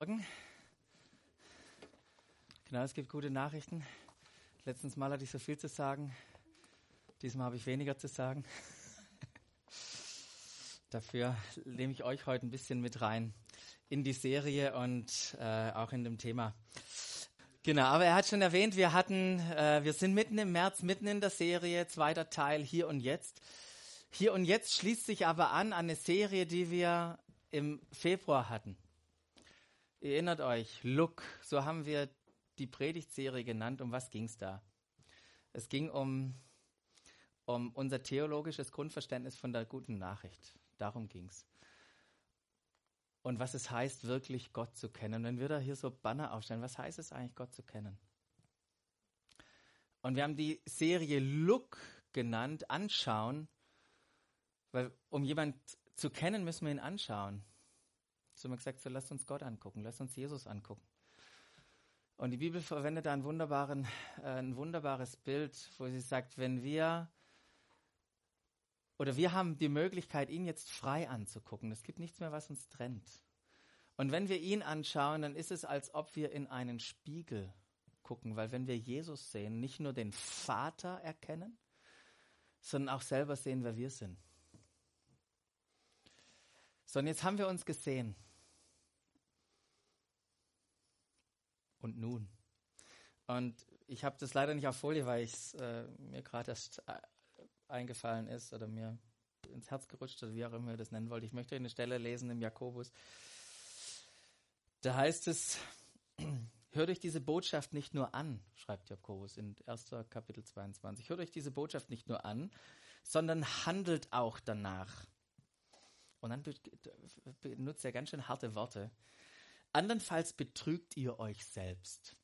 Morgen. Genau, es gibt gute Nachrichten. Letztens Mal hatte ich so viel zu sagen. Diesmal habe ich weniger zu sagen. Dafür nehme ich euch heute ein bisschen mit rein in die Serie und äh, auch in dem Thema. Genau, aber er hat schon erwähnt, wir hatten, äh, wir sind mitten im März, mitten in der Serie, zweiter Teil, hier und jetzt. Hier und jetzt schließt sich aber an an eine Serie, die wir im Februar hatten. Erinnert euch, Look, so haben wir die Predigtserie genannt. Um was ging es da? Es ging um, um unser theologisches Grundverständnis von der guten Nachricht. Darum ging es. Und was es heißt, wirklich Gott zu kennen. Wenn wir da hier so Banner aufstellen, was heißt es eigentlich, Gott zu kennen? Und wir haben die Serie Look genannt, anschauen, weil um jemanden zu kennen, müssen wir ihn anschauen. So haben wir gesagt, so lasst uns Gott angucken, lasst uns Jesus angucken. Und die Bibel verwendet da wunderbaren, äh, ein wunderbares Bild, wo sie sagt, wenn wir oder wir haben die Möglichkeit, ihn jetzt frei anzugucken. Es gibt nichts mehr, was uns trennt. Und wenn wir ihn anschauen, dann ist es, als ob wir in einen Spiegel gucken, weil wenn wir Jesus sehen, nicht nur den Vater erkennen, sondern auch selber sehen, wer wir sind. So, und jetzt haben wir uns gesehen. Und nun. Und ich habe das leider nicht auf Folie, weil es äh, mir gerade erst äh, eingefallen ist oder mir ins Herz gerutscht oder wie auch immer ihr das nennen wollt. Ich möchte eine Stelle lesen im Jakobus. Da heißt es, hört euch diese Botschaft nicht nur an, schreibt Jakobus in 1. Kapitel 22. Hört euch diese Botschaft nicht nur an, sondern handelt auch danach. Und dann benutzt er ganz schön harte Worte. Andernfalls betrügt ihr euch selbst.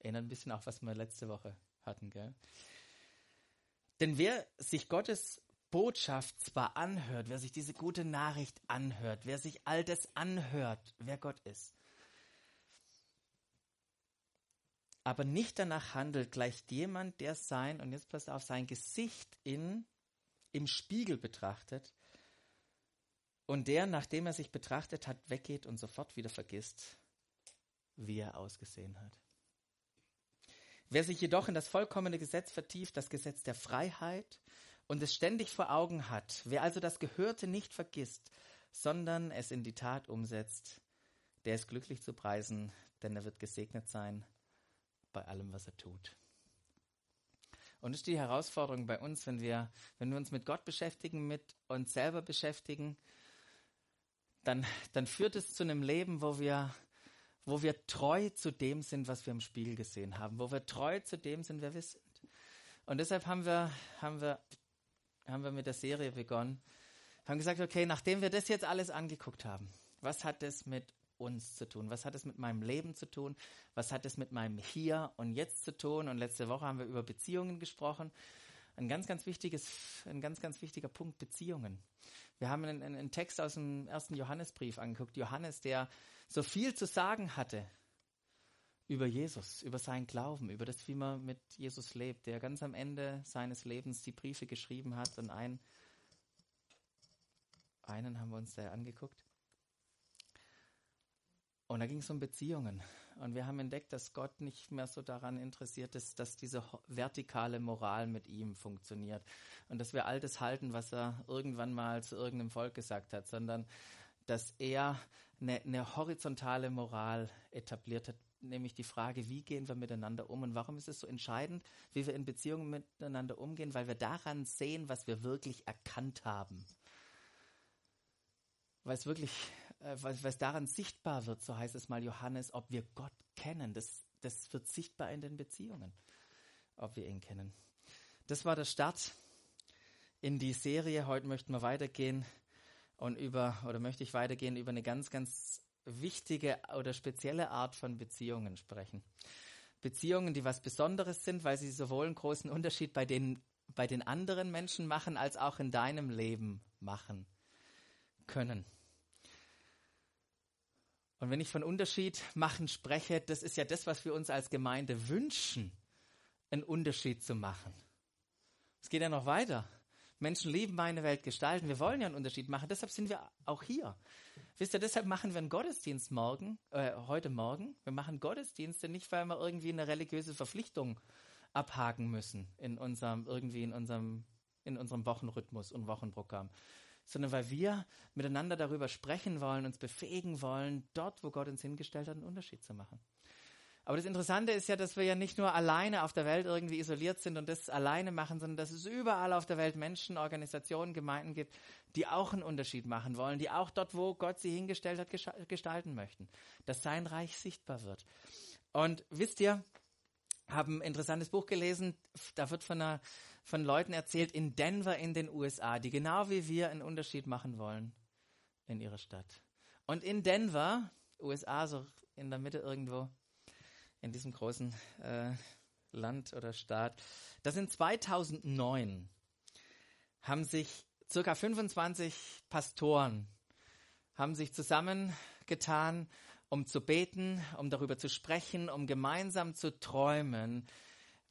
Erinnert ein bisschen auch, was wir letzte Woche hatten, gell? Denn wer sich Gottes Botschaft zwar anhört, wer sich diese gute Nachricht anhört, wer sich all das anhört, wer Gott ist, aber nicht danach handelt, gleicht jemand, der sein, und jetzt passt auf, sein Gesicht in, im Spiegel betrachtet und der, nachdem er sich betrachtet hat, weggeht und sofort wieder vergisst, wie er ausgesehen hat. Wer sich jedoch in das vollkommene Gesetz vertieft, das Gesetz der Freiheit, und es ständig vor Augen hat, wer also das Gehörte nicht vergisst, sondern es in die Tat umsetzt, der ist glücklich zu preisen, denn er wird gesegnet sein bei allem, was er tut. Und das ist die Herausforderung bei uns, wenn wir, wenn wir uns mit Gott beschäftigen, mit uns selber beschäftigen, dann, dann führt es zu einem Leben, wo wir, wo wir treu zu dem sind, was wir im Spiel gesehen haben, wo wir treu zu dem sind, wer wir sind. Und deshalb haben wir, haben wir, haben wir mit der Serie begonnen, haben gesagt, okay, nachdem wir das jetzt alles angeguckt haben, was hat das mit uns zu tun? Was hat es mit meinem Leben zu tun? Was hat es mit meinem Hier und Jetzt zu tun? Und letzte Woche haben wir über Beziehungen gesprochen. Ein ganz, ganz wichtiges, ein ganz, ganz wichtiger Punkt, Beziehungen. Wir haben einen, einen Text aus dem ersten Johannesbrief angeguckt. Johannes, der so viel zu sagen hatte über Jesus, über seinen Glauben, über das, wie man mit Jesus lebt, der ganz am Ende seines Lebens die Briefe geschrieben hat. Und ein, einen haben wir uns da angeguckt. Und da ging es um Beziehungen. Und wir haben entdeckt, dass Gott nicht mehr so daran interessiert ist, dass diese vertikale Moral mit ihm funktioniert. Und dass wir all das halten, was er irgendwann mal zu irgendeinem Volk gesagt hat, sondern dass er eine, eine horizontale Moral etabliert hat, nämlich die Frage, wie gehen wir miteinander um und warum ist es so entscheidend, wie wir in Beziehungen miteinander umgehen, weil wir daran sehen, was wir wirklich erkannt haben. Weil es wirklich was, was daran sichtbar wird, so heißt es mal Johannes, ob wir Gott kennen. Das, das wird sichtbar in den Beziehungen, ob wir ihn kennen. Das war der Start in die Serie. Heute möchten wir weitergehen und über, oder möchte ich weitergehen, über eine ganz, ganz wichtige oder spezielle Art von Beziehungen sprechen. Beziehungen, die was Besonderes sind, weil sie sowohl einen großen Unterschied bei den, bei den anderen Menschen machen, als auch in deinem Leben machen können. Und wenn ich von Unterschied machen spreche, das ist ja das, was wir uns als Gemeinde wünschen, einen Unterschied zu machen. Es geht ja noch weiter. Menschen lieben meine Welt gestalten. Wir wollen ja einen Unterschied machen. Deshalb sind wir auch hier. Wisst ihr, deshalb machen wir einen Gottesdienst morgen, äh, heute Morgen. Wir machen Gottesdienste nicht, weil wir irgendwie eine religiöse Verpflichtung abhaken müssen in unserem, irgendwie in unserem, in unserem Wochenrhythmus und Wochenprogramm, sondern weil wir miteinander darüber sprechen wollen, uns befähigen wollen, dort, wo Gott uns hingestellt hat, einen Unterschied zu machen. Aber das Interessante ist ja, dass wir ja nicht nur alleine auf der Welt irgendwie isoliert sind und das alleine machen, sondern dass es überall auf der Welt Menschen, Organisationen, Gemeinden gibt, die auch einen Unterschied machen wollen, die auch dort, wo Gott sie hingestellt hat, gestalten möchten, dass sein Reich sichtbar wird. Und wisst ihr, haben ein interessantes Buch gelesen, da wird von, einer, von Leuten erzählt in Denver in den USA, die genau wie wir einen Unterschied machen wollen in ihrer Stadt. Und in Denver, USA, so in der Mitte irgendwo, in diesem großen äh, Land oder Staat. Das sind 2009 haben sich circa 25 Pastoren haben sich zusammengetan, um zu beten, um darüber zu sprechen, um gemeinsam zu träumen,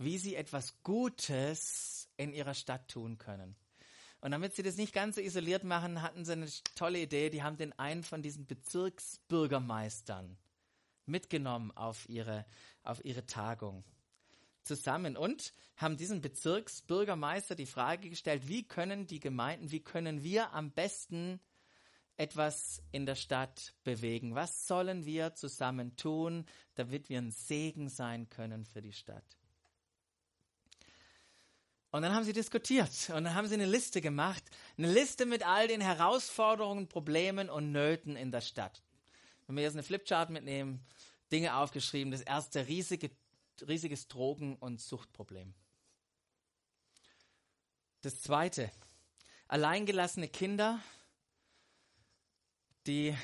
wie sie etwas Gutes in ihrer Stadt tun können. Und damit sie das nicht ganz so isoliert machen, hatten sie eine tolle Idee. Die haben den einen von diesen Bezirksbürgermeistern mitgenommen auf ihre, auf ihre Tagung zusammen und haben diesem Bezirksbürgermeister die Frage gestellt, wie können die Gemeinden, wie können wir am besten etwas in der Stadt bewegen? Was sollen wir zusammen tun, damit wir ein Segen sein können für die Stadt? Und dann haben sie diskutiert und dann haben sie eine Liste gemacht, eine Liste mit all den Herausforderungen, Problemen und Nöten in der Stadt. Wenn wir jetzt eine Flipchart mitnehmen, Dinge aufgeschrieben. Das erste riesige, riesiges Drogen- und Suchtproblem. Das zweite, alleingelassene Kinder, die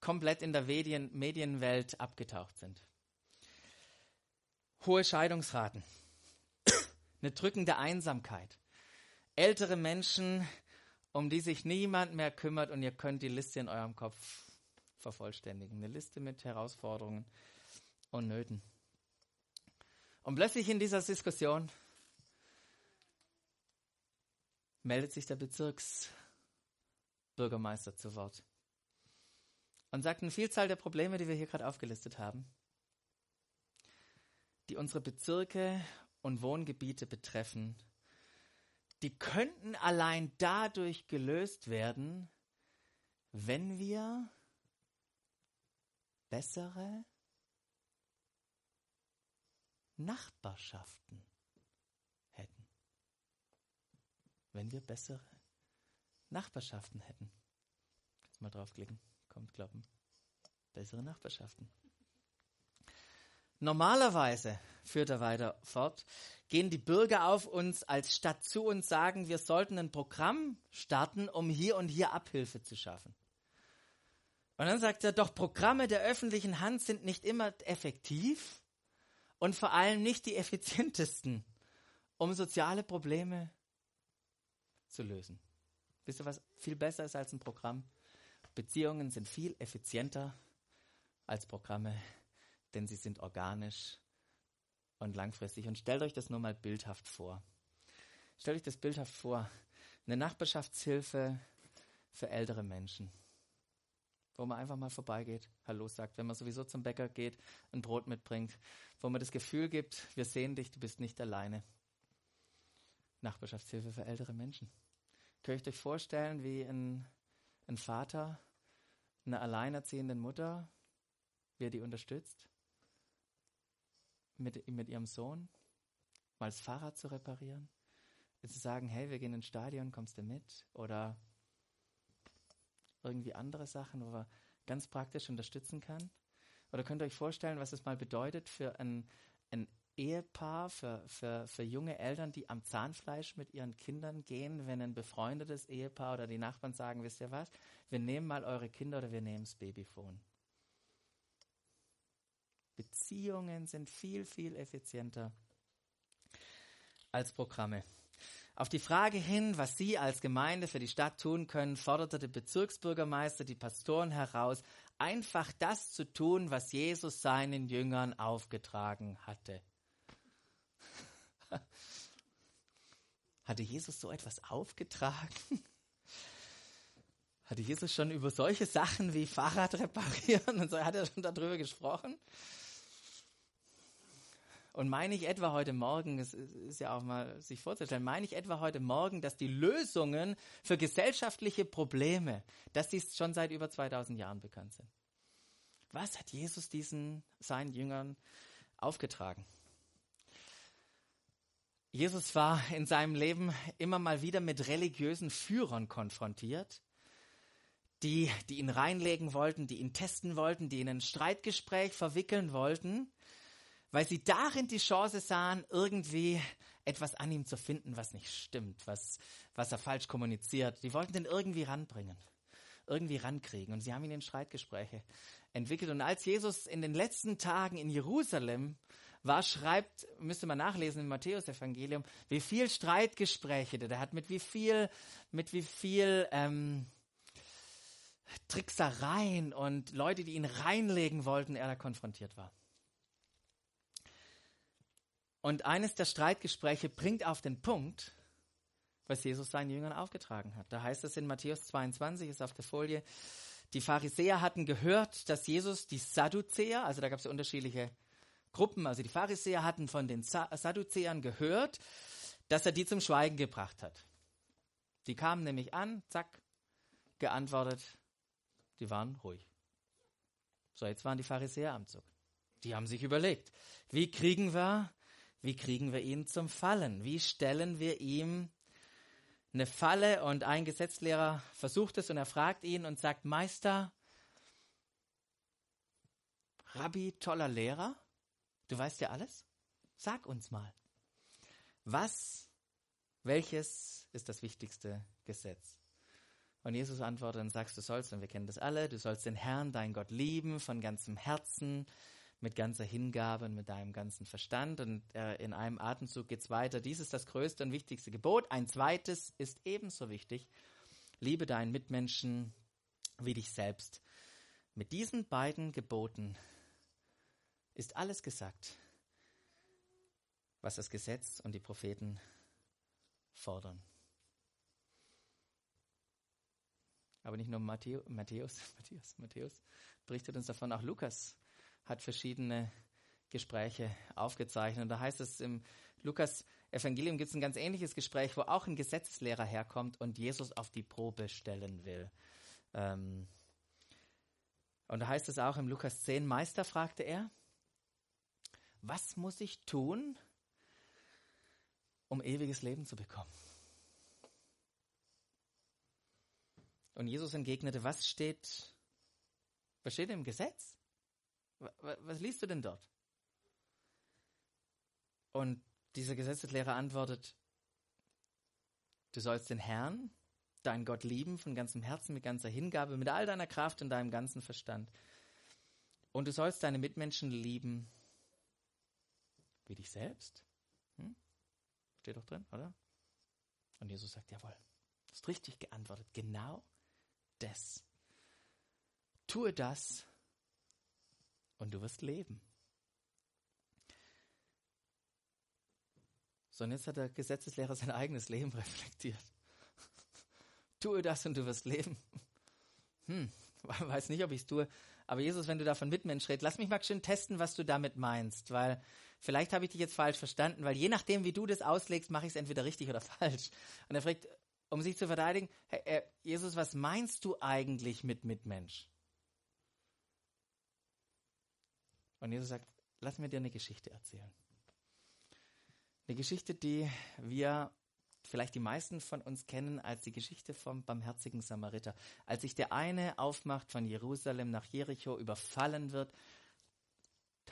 komplett in der Medien, Medienwelt abgetaucht sind. Hohe Scheidungsraten, eine drückende Einsamkeit, ältere Menschen, um die sich niemand mehr kümmert und ihr könnt die Liste in eurem Kopf vervollständigen. Eine Liste mit Herausforderungen und Nöten. Und plötzlich in dieser Diskussion meldet sich der Bezirksbürgermeister zu Wort und sagt eine Vielzahl der Probleme, die wir hier gerade aufgelistet haben, die unsere Bezirke und Wohngebiete betreffen, die könnten allein dadurch gelöst werden, wenn wir bessere Nachbarschaften hätten. Wenn wir bessere Nachbarschaften hätten. Mal draufklicken. Kommt klappen. Bessere Nachbarschaften. Normalerweise, führt er weiter fort, gehen die Bürger auf uns als Stadt zu und sagen, wir sollten ein Programm starten, um hier und hier Abhilfe zu schaffen. Und dann sagt er, doch Programme der öffentlichen Hand sind nicht immer effektiv und vor allem nicht die effizientesten, um soziale Probleme zu lösen. Wisst ihr, was viel besser ist als ein Programm? Beziehungen sind viel effizienter als Programme, denn sie sind organisch und langfristig. Und stellt euch das nur mal bildhaft vor. Stellt euch das bildhaft vor. Eine Nachbarschaftshilfe für ältere Menschen wo man einfach mal vorbeigeht, Hallo sagt, wenn man sowieso zum Bäcker geht, ein Brot mitbringt, wo man das Gefühl gibt, wir sehen dich, du bist nicht alleine. Nachbarschaftshilfe für ältere Menschen. Könnt ihr euch vorstellen, wie ein, ein Vater einer alleinerziehenden Mutter, wie er die unterstützt, mit, mit ihrem Sohn, mal das Fahrrad zu reparieren, zu sagen, hey, wir gehen ins Stadion, kommst du mit? Oder irgendwie andere Sachen, wo man ganz praktisch unterstützen kann? Oder könnt ihr euch vorstellen, was es mal bedeutet für ein, ein Ehepaar, für, für, für junge Eltern, die am Zahnfleisch mit ihren Kindern gehen, wenn ein befreundetes Ehepaar oder die Nachbarn sagen, wisst ihr was, wir nehmen mal eure Kinder oder wir nehmen das Babyphone. Beziehungen sind viel, viel effizienter als Programme. Auf die Frage hin, was Sie als Gemeinde für die Stadt tun können, forderte der Bezirksbürgermeister die Pastoren heraus, einfach das zu tun, was Jesus seinen Jüngern aufgetragen hatte. Hatte Jesus so etwas aufgetragen? Hatte Jesus schon über solche Sachen wie Fahrrad reparieren und so, hat er schon darüber gesprochen? Und meine ich etwa heute Morgen, es ist ja auch mal sich vorzustellen, meine ich etwa heute Morgen, dass die Lösungen für gesellschaftliche Probleme, dass die schon seit über 2000 Jahren bekannt sind. Was hat Jesus diesen seinen Jüngern aufgetragen? Jesus war in seinem Leben immer mal wieder mit religiösen Führern konfrontiert, die, die ihn reinlegen wollten, die ihn testen wollten, die ihn in ein Streitgespräch verwickeln wollten weil sie darin die Chance sahen, irgendwie etwas an ihm zu finden, was nicht stimmt, was, was er falsch kommuniziert. Die wollten den irgendwie ranbringen, irgendwie rankriegen. Und sie haben ihn in Streitgespräche entwickelt. Und als Jesus in den letzten Tagen in Jerusalem war, schreibt, müsste man nachlesen im Matthäus-Evangelium, wie viel Streitgespräche der hat, mit wie viel, mit wie viel ähm, Tricksereien und Leute, die ihn reinlegen wollten, er da konfrontiert war. Und eines der Streitgespräche bringt auf den Punkt, was Jesus seinen Jüngern aufgetragen hat. Da heißt es in Matthäus 22, ist auf der Folie, die Pharisäer hatten gehört, dass Jesus die Sadduzäer, also da gab es unterschiedliche Gruppen, also die Pharisäer hatten von den Sadduzäern gehört, dass er die zum Schweigen gebracht hat. Die kamen nämlich an, zack, geantwortet, die waren ruhig. So, jetzt waren die Pharisäer am Zug. Die haben sich überlegt, wie kriegen wir wie kriegen wir ihn zum Fallen? Wie stellen wir ihm eine Falle? Und ein Gesetzlehrer versucht es und er fragt ihn und sagt, Meister, Rabbi, toller Lehrer, du weißt ja alles? Sag uns mal, was, welches ist das wichtigste Gesetz? Und Jesus antwortet und sagt, du sollst, und wir kennen das alle, du sollst den Herrn, dein Gott lieben, von ganzem Herzen, mit ganzer Hingabe und mit deinem ganzen Verstand. Und äh, in einem Atemzug geht es weiter. Dies ist das größte und wichtigste Gebot. Ein zweites ist ebenso wichtig. Liebe deinen Mitmenschen wie dich selbst. Mit diesen beiden Geboten ist alles gesagt, was das Gesetz und die Propheten fordern. Aber nicht nur Matthäus, Matthäus, Matthäus, Matthäus berichtet uns davon, auch Lukas hat verschiedene Gespräche aufgezeichnet. Und da heißt es im Lukas Evangelium gibt es ein ganz ähnliches Gespräch, wo auch ein Gesetzeslehrer herkommt und Jesus auf die Probe stellen will. Ähm und da heißt es auch im Lukas 10, Meister, fragte er, was muss ich tun, um ewiges Leben zu bekommen? Und Jesus entgegnete, was steht, was steht im Gesetz? Was liest du denn dort? Und dieser Gesetzeslehrer antwortet, du sollst den Herrn, deinen Gott lieben von ganzem Herzen, mit ganzer Hingabe, mit all deiner Kraft und deinem ganzen Verstand. Und du sollst deine Mitmenschen lieben wie dich selbst. Hm? Steht doch drin, oder? Und Jesus sagt, jawohl, hast richtig geantwortet. Genau das. Tue das und du wirst leben. So, und jetzt hat der Gesetzeslehrer sein eigenes Leben reflektiert. tue das und du wirst leben. Hm, weiß nicht, ob ich es tue. Aber Jesus, wenn du davon Mitmensch redest, lass mich mal schön testen, was du damit meinst, weil vielleicht habe ich dich jetzt falsch verstanden, weil je nachdem, wie du das auslegst, mache ich es entweder richtig oder falsch. Und er fragt, um sich zu verteidigen, hey, äh, Jesus, was meinst du eigentlich mit Mitmensch? Und Jesus sagt, lass mir dir eine Geschichte erzählen. Eine Geschichte, die wir vielleicht die meisten von uns kennen als die Geschichte vom barmherzigen Samariter. Als sich der eine aufmacht von Jerusalem nach Jericho, überfallen wird,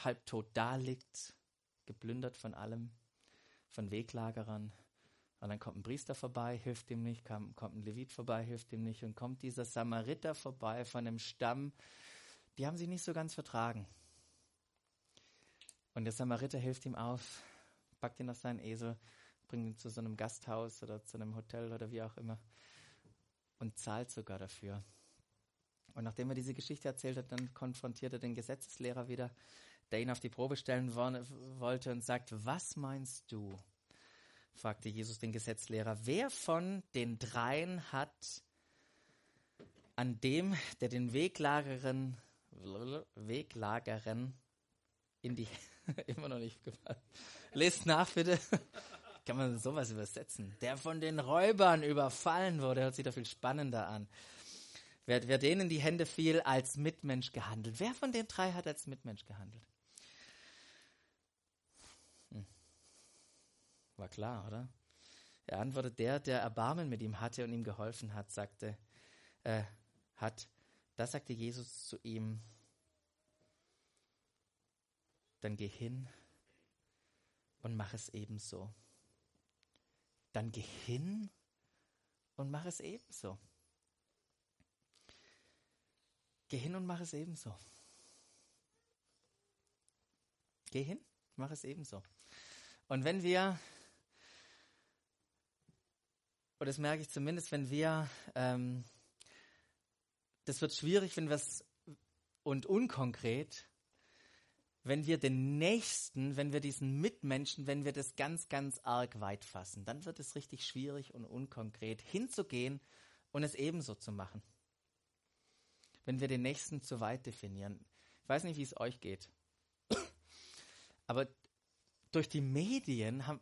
halbtot da liegt, geplündert von allem, von Weglagerern. Und dann kommt ein Priester vorbei, hilft ihm nicht, kommt ein Levit vorbei, hilft ihm nicht. Und kommt dieser Samariter vorbei von einem Stamm, die haben sich nicht so ganz vertragen. Und der Samariter hilft ihm auf, packt ihn auf seinen Esel, bringt ihn zu so einem Gasthaus oder zu einem Hotel oder wie auch immer und zahlt sogar dafür. Und nachdem er diese Geschichte erzählt hat, dann konfrontiert er den Gesetzeslehrer wieder, der ihn auf die Probe stellen wollte und sagt, was meinst du? fragte Jesus den Gesetzlehrer, wer von den dreien hat an dem, der den Weglagerin, Weglagerin in die, immer noch nicht gefallen. Lest nach, bitte. Kann man sowas übersetzen? Der von den Räubern überfallen wurde, hört sich doch viel spannender an. Wer, wer denen die Hände fiel, als Mitmensch gehandelt. Wer von den drei hat als Mitmensch gehandelt? Hm. War klar, oder? Er antwortet, der, der Erbarmen mit ihm hatte und ihm geholfen hat, sagte, äh, hat, da sagte Jesus zu ihm, dann geh hin und mach es ebenso. Dann geh hin und mach es ebenso. Geh hin und mach es ebenso. Geh hin, mach es ebenso. Und wenn wir, und das merke ich zumindest, wenn wir, ähm, das wird schwierig, wenn wir es und unkonkret, wenn wir den Nächsten, wenn wir diesen Mitmenschen, wenn wir das ganz, ganz arg weit fassen, dann wird es richtig schwierig und unkonkret hinzugehen und es ebenso zu machen wenn wir den Nächsten zu weit definieren. Ich weiß nicht, wie es euch geht. Aber durch die Medien haben,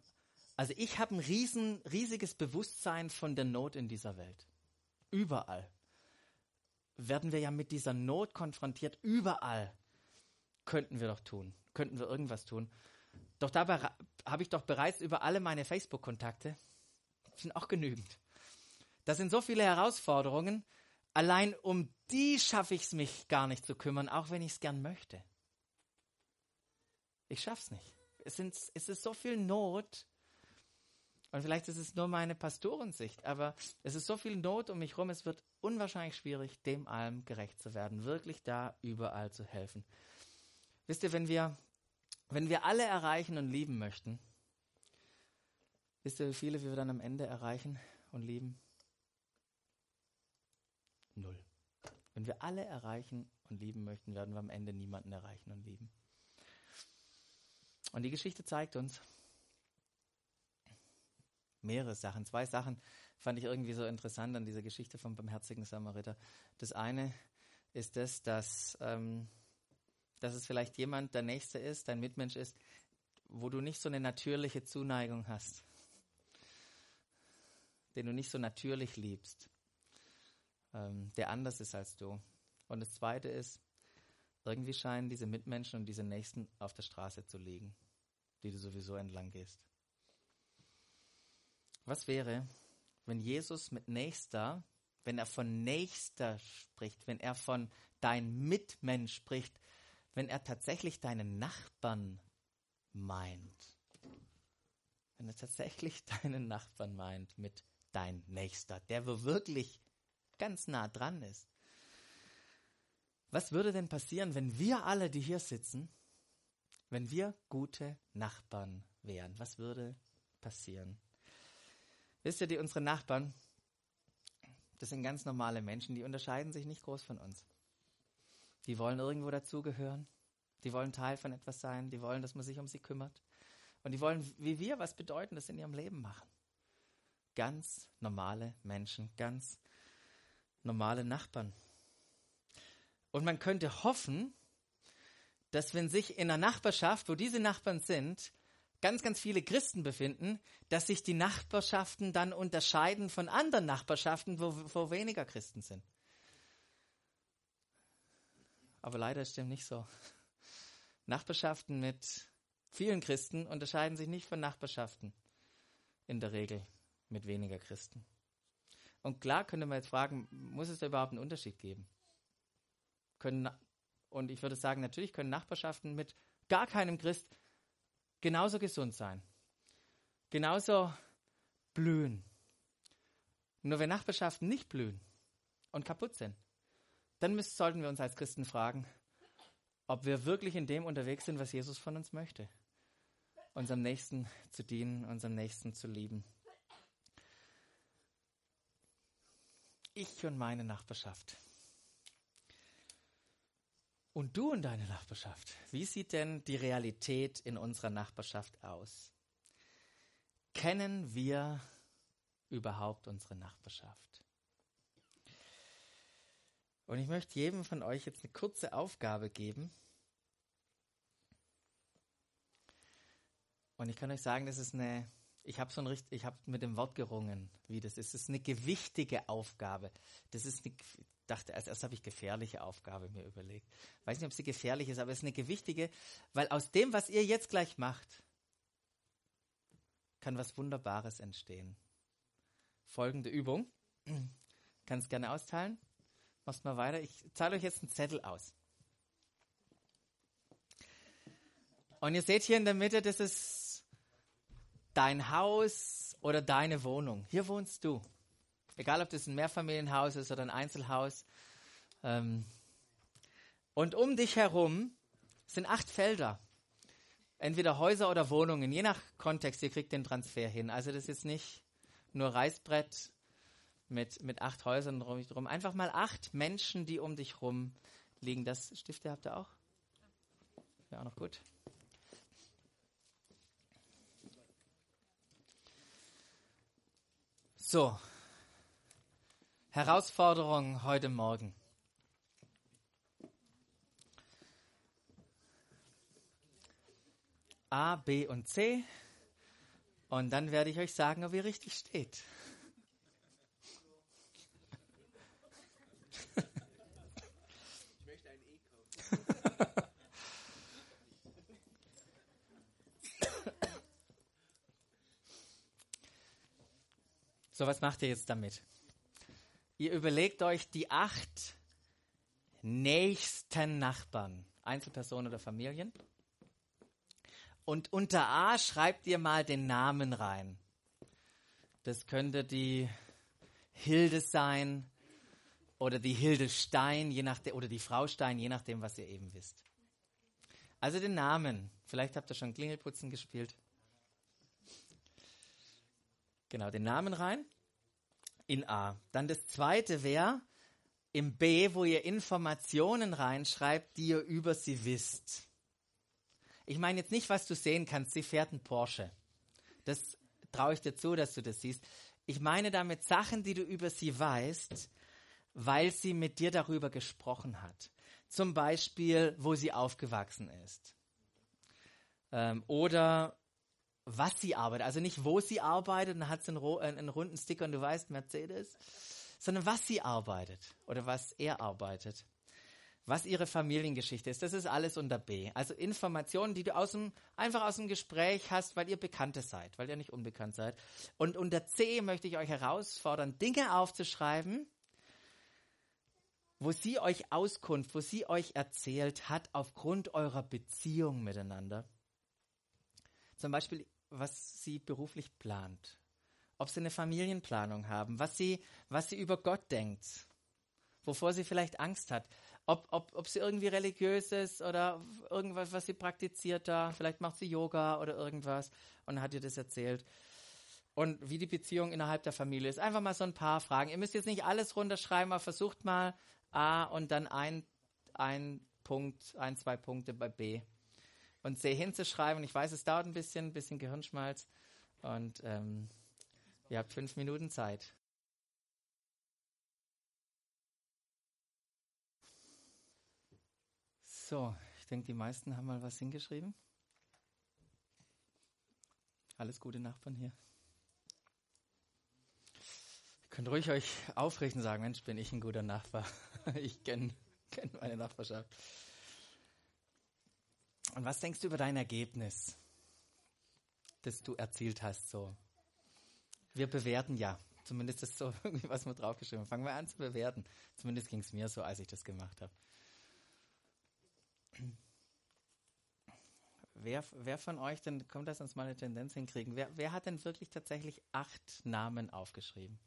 also ich habe ein riesen, riesiges Bewusstsein von der Not in dieser Welt. Überall werden wir ja mit dieser Not konfrontiert. Überall könnten wir doch tun, könnten wir irgendwas tun. Doch dabei habe ich doch bereits über alle meine Facebook-Kontakte, sind auch genügend. Das sind so viele Herausforderungen, Allein um die schaffe ich es mich gar nicht zu kümmern, auch wenn ich es gern möchte. Ich schaff's nicht. Es, sind, es ist so viel Not. Und vielleicht ist es nur meine Pastorensicht, aber es ist so viel Not um mich herum, es wird unwahrscheinlich schwierig, dem allem gerecht zu werden, wirklich da überall zu helfen. Wisst ihr, wenn wir, wenn wir alle erreichen und lieben möchten, wisst ihr, wie viele wir dann am Ende erreichen und lieben? Null. Wenn wir alle erreichen und lieben möchten, werden wir am Ende niemanden erreichen und lieben. Und die Geschichte zeigt uns mehrere Sachen. Zwei Sachen fand ich irgendwie so interessant an dieser Geschichte vom barmherzigen Samariter. Das eine ist das, dass, ähm, dass es vielleicht jemand der Nächste ist, dein Mitmensch ist, wo du nicht so eine natürliche Zuneigung hast, den du nicht so natürlich liebst ähm, der anders ist als du. Und das Zweite ist, irgendwie scheinen diese Mitmenschen und diese Nächsten auf der Straße zu liegen, die du sowieso entlang gehst. Was wäre, wenn Jesus mit Nächster, wenn er von Nächster spricht, wenn er von dein Mitmensch spricht, wenn er tatsächlich deinen Nachbarn meint? Wenn er tatsächlich deinen Nachbarn meint mit dein Nächster, der wirklich ganz nah dran ist. Was würde denn passieren, wenn wir alle, die hier sitzen, wenn wir gute Nachbarn wären? Was würde passieren? Wisst ihr, die unsere Nachbarn, das sind ganz normale Menschen, die unterscheiden sich nicht groß von uns. Die wollen irgendwo dazugehören, die wollen Teil von etwas sein, die wollen, dass man sich um sie kümmert. Und die wollen, wie wir, was Bedeutendes in ihrem Leben machen. Ganz normale Menschen, ganz normale Nachbarn. Und man könnte hoffen, dass wenn sich in einer Nachbarschaft, wo diese Nachbarn sind, ganz, ganz viele Christen befinden, dass sich die Nachbarschaften dann unterscheiden von anderen Nachbarschaften, wo, wo weniger Christen sind. Aber leider stimmt nicht so. Nachbarschaften mit vielen Christen unterscheiden sich nicht von Nachbarschaften in der Regel mit weniger Christen. Und klar könnte man jetzt fragen, muss es da überhaupt einen Unterschied geben? Können, und ich würde sagen, natürlich können Nachbarschaften mit gar keinem Christ genauso gesund sein. Genauso blühen. Nur wenn Nachbarschaften nicht blühen und kaputt sind, dann müssen, sollten wir uns als Christen fragen, ob wir wirklich in dem unterwegs sind, was Jesus von uns möchte. Unserem Nächsten zu dienen, unserem Nächsten zu lieben. Ich und meine Nachbarschaft. Und du und deine Nachbarschaft. Wie sieht denn die Realität in unserer Nachbarschaft aus? kennen wir überhaupt unsere Nachbarschaft? Und ich möchte jedem von euch jetzt eine kurze Aufgabe geben. Und ich kann euch sagen, das ist eine, ich habe ein richtig, mit dem Wort gerungen, wie das ist. Das ist eine gewichtige Aufgabe. Das ist eine, dachte erst, erst habe ich gefährliche Aufgabe mir überlegt. Weiß nicht, ob sie gefährlich ist, aber es ist eine gewichtige, weil aus dem, was ihr jetzt gleich macht, kann was Wunderbares entstehen. Folgende Übung. Kannst gerne austeilen. Machst mal weiter. Ich zahle euch jetzt einen Zettel aus. Und ihr seht hier in der Mitte, das ist dein Haus oder deine Wohnung. Hier wohnst du. Egal, ob das ein Mehrfamilienhaus ist oder ein Einzelhaus. Ähm, und um dich herum sind acht Felder. Entweder Häuser oder Wohnungen, je nach Kontext. Ihr kriegt den Transfer hin. Also das ist nicht nur Reißbrett mit, mit acht Häusern drum. Einfach mal acht Menschen, die um dich rum liegen. Das Stifte habt ihr auch? Ja, auch noch gut. So, Herausforderung heute Morgen. A, B und C. Und dann werde ich euch sagen, ob ihr richtig steht. Ich möchte ein E kaufen. So, was macht ihr jetzt damit? Ihr überlegt euch die acht nächsten Nachbarn, Einzelpersonen oder Familien. Und unter A schreibt ihr mal den Namen rein. Das könnte die Hilde sein oder die Hilde Stein, je nachdem, oder die Frau Stein, je nachdem, was ihr eben wisst. Also den Namen. Vielleicht habt ihr schon Klingelputzen gespielt. Genau, den Namen rein in A. Dann das zweite wäre im B, wo ihr Informationen reinschreibt, die ihr über sie wisst. Ich meine jetzt nicht, was du sehen kannst. Sie fährt einen Porsche. Das traue ich dir zu, dass du das siehst. Ich meine damit Sachen, die du über sie weißt, weil sie mit dir darüber gesprochen hat. Zum Beispiel, wo sie aufgewachsen ist. Ähm, oder was sie arbeitet. Also nicht, wo sie arbeitet, dann hat sie einen, einen, runden Sticker und du weißt, Mercedes, sondern was sie arbeitet oder was er arbeitet. Was ihre Familiengeschichte ist, das ist alles unter B. Also Informationen, die du aus dem, einfach aus dem Gespräch hast, weil ihr Bekannte seid, weil ihr nicht unbekannt seid. Und unter C möchte ich euch herausfordern, Dinge aufzuschreiben, wo sie euch Auskunft, wo sie euch erzählt hat, aufgrund eurer Beziehung miteinander. Zum Beispiel, was sie beruflich plant, ob sie eine Familienplanung haben, was sie, was sie über Gott denkt, wovor sie vielleicht Angst hat, ob, ob, ob sie irgendwie religiös ist oder irgendwas, was sie praktiziert da, vielleicht macht sie Yoga oder irgendwas und hat ihr das erzählt. Und wie die Beziehung innerhalb der Familie ist. Einfach mal so ein paar Fragen. Ihr müsst jetzt nicht alles runterschreiben, aber versucht mal A und dann ein, ein Punkt, ein, zwei Punkte bei B und C hinzuschreiben. Ich weiß, es dauert ein bisschen, ein bisschen Gehirnschmalz. Und ähm, ihr habt fünf Minuten Zeit. So, ich denke, die meisten haben mal was hingeschrieben. Alles gute Nachbarn hier. Ihr könnt ruhig euch aufrichten sagen, Mensch, bin ich ein guter Nachbar. ich kenne kenn meine Nachbarschaft. Und was denkst du über dein Ergebnis, das du erzielt hast? So, wir bewerten ja. Zumindest ist so irgendwie, was wir draufgeschrieben. Fangen wir an zu bewerten. Zumindest ging es mir so, als ich das gemacht habe. Wer, wer von euch denn, kommt das uns mal eine Tendenz hinkriegen, wer, wer hat denn wirklich tatsächlich acht Namen aufgeschrieben?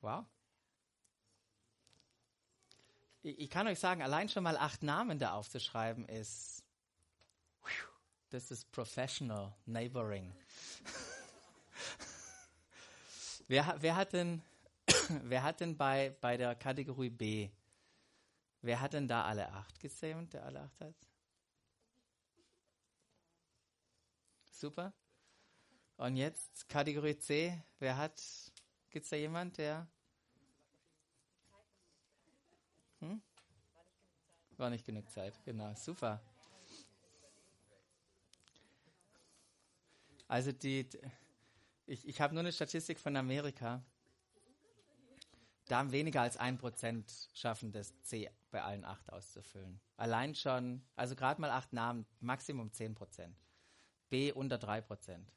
Wow ich kann euch sagen, allein schon mal acht Namen da aufzuschreiben ist, das ist professional neighboring. wer, wer, hat denn, wer hat denn bei, bei der Kategorie B, wer hat denn da alle acht gezähmt, der alle acht hat? Super. Und jetzt Kategorie C. Wer hat, gibt es da jemand, der? Hm? War nicht genug Zeit, genau, super. Also die, ich, ich habe nur eine Statistik von Amerika. Da haben weniger als ein Prozent schaffen das C bei allen acht auszufüllen. Allein schon, also gerade mal acht Namen, Maximum zehn Prozent. B unter drei Prozent.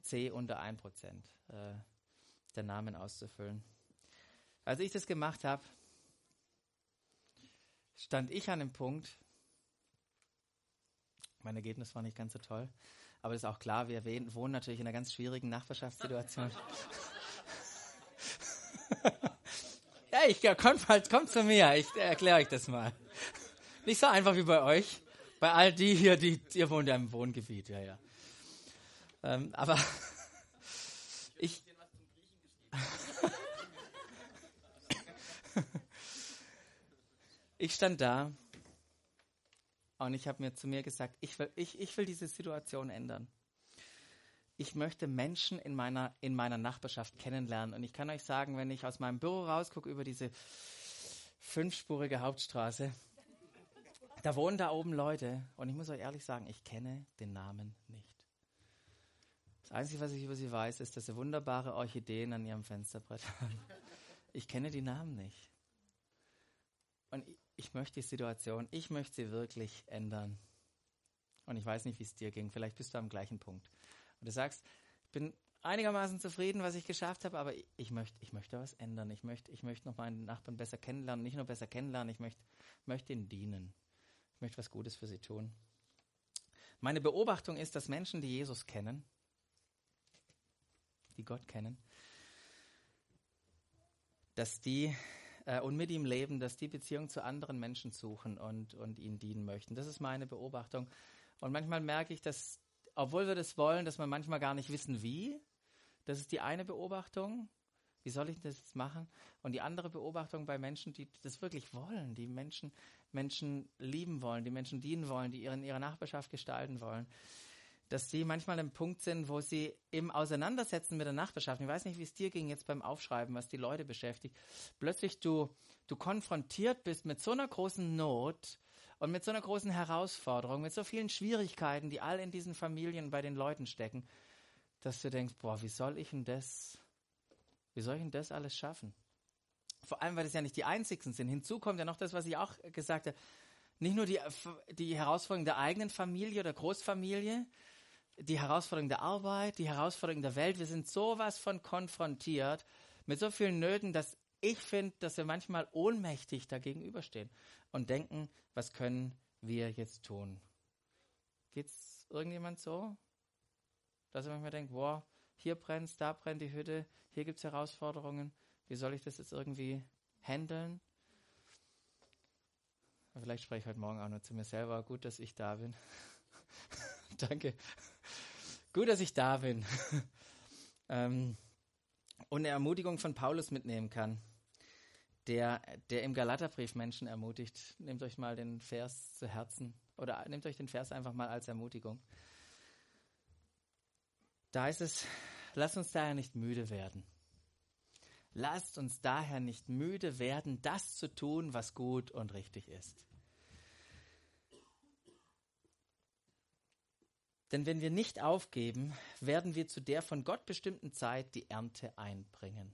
C unter ein Prozent äh, der Namen auszufüllen. Als ich das gemacht habe, stand ich an dem Punkt, mein Ergebnis war nicht ganz so toll, aber ist auch klar, wir wohnen natürlich in einer ganz schwierigen Nachbarschaftssituation. ja, ich kommt, kommt zu mir, ich erkläre euch das mal. Nicht so einfach wie bei euch. Bei all die hier, die, ihr wohnt ja im Wohngebiet, ja, ja. Ähm, aber ich. Ich stand da und ich habe mir zu mir gesagt, ich will, ich, ich will diese Situation ändern. Ich möchte Menschen in meiner, in meiner Nachbarschaft kennenlernen. Und ich kann euch sagen, wenn ich aus meinem Büro rausgucke über diese fünfspurige Hauptstraße, da wohnen da oben Leute. Und ich muss euch ehrlich sagen, ich kenne den Namen nicht. Das Einzige, was ich über sie weiß, ist, dass sie wunderbare Orchideen an ihrem Fensterbrett haben. Ich kenne die Namen nicht. Und ich, möchte die Situation, ich möchte sie wirklich ändern. Und ich weiß nicht, wie es dir ging. Vielleicht bist du am gleichen Punkt. Und du sagst, ich bin einigermaßen zufrieden, was ich geschafft habe, aber ich möchte, ich möchte was ändern. Ich möchte, ich möchte noch meinen Nachbarn besser kennenlernen. Nicht nur besser kennenlernen, ich möchte, möchte ihnen dienen. Ich möchte was Gutes für sie tun. Meine Beobachtung ist, dass Menschen, die Jesus kennen, die Gott kennen, dass die äh, und mit ihm leben, dass die Beziehung zu anderen Menschen suchen und, und ihnen dienen möchten. Das ist meine Beobachtung. Und manchmal merke ich, dass, obwohl wir das wollen, dass wir manchmal gar nicht wissen, wie. Das ist die eine Beobachtung. Wie soll ich das jetzt machen? Und die andere Beobachtung bei Menschen, die das wirklich wollen, die Menschen, Menschen lieben wollen, die Menschen dienen wollen, die in ihrer Nachbarschaft gestalten wollen dass sie manchmal im Punkt sind, wo sie im Auseinandersetzen mit der Nachbarschaft, ich weiß nicht, wie es dir ging jetzt beim Aufschreiben, was die Leute beschäftigt, plötzlich du, du konfrontiert bist mit so einer großen Not und mit so einer großen Herausforderung, mit so vielen Schwierigkeiten, die all in diesen Familien bei den Leuten stecken, dass du denkst, boah, wie soll ich denn das, wie soll ich denn das alles schaffen? Vor allem, weil das ja nicht die einzigsten sind. Hinzu kommt ja noch das, was ich auch gesagt habe, nicht nur die, die Herausforderung der eigenen Familie oder Großfamilie, die Herausforderung der Arbeit, die Herausforderung der Welt. Wir sind sowas von konfrontiert mit so vielen Nöten, dass ich finde, dass wir manchmal ohnmächtig dagegenüberstehen und denken, was können wir jetzt tun? Geht's irgendjemand so? Dass er manchmal denkt, boah, hier brennt da brennt die Hütte, hier gibt es Herausforderungen. Wie soll ich das jetzt irgendwie handeln? Vielleicht spreche ich heute Morgen auch nur zu mir selber. Gut, dass ich da bin. Danke. Gut, dass ich da bin. ähm, und eine Ermutigung von Paulus mitnehmen kann, der, der im Galaterbrief Menschen ermutigt. Nehmt euch mal den Vers zu Herzen oder nehmt euch den Vers einfach mal als Ermutigung. Da heißt es, lasst uns daher nicht müde werden. Lasst uns daher nicht müde werden, das zu tun, was gut und richtig ist. Denn wenn wir nicht aufgeben, werden wir zu der von Gott bestimmten Zeit die Ernte einbringen.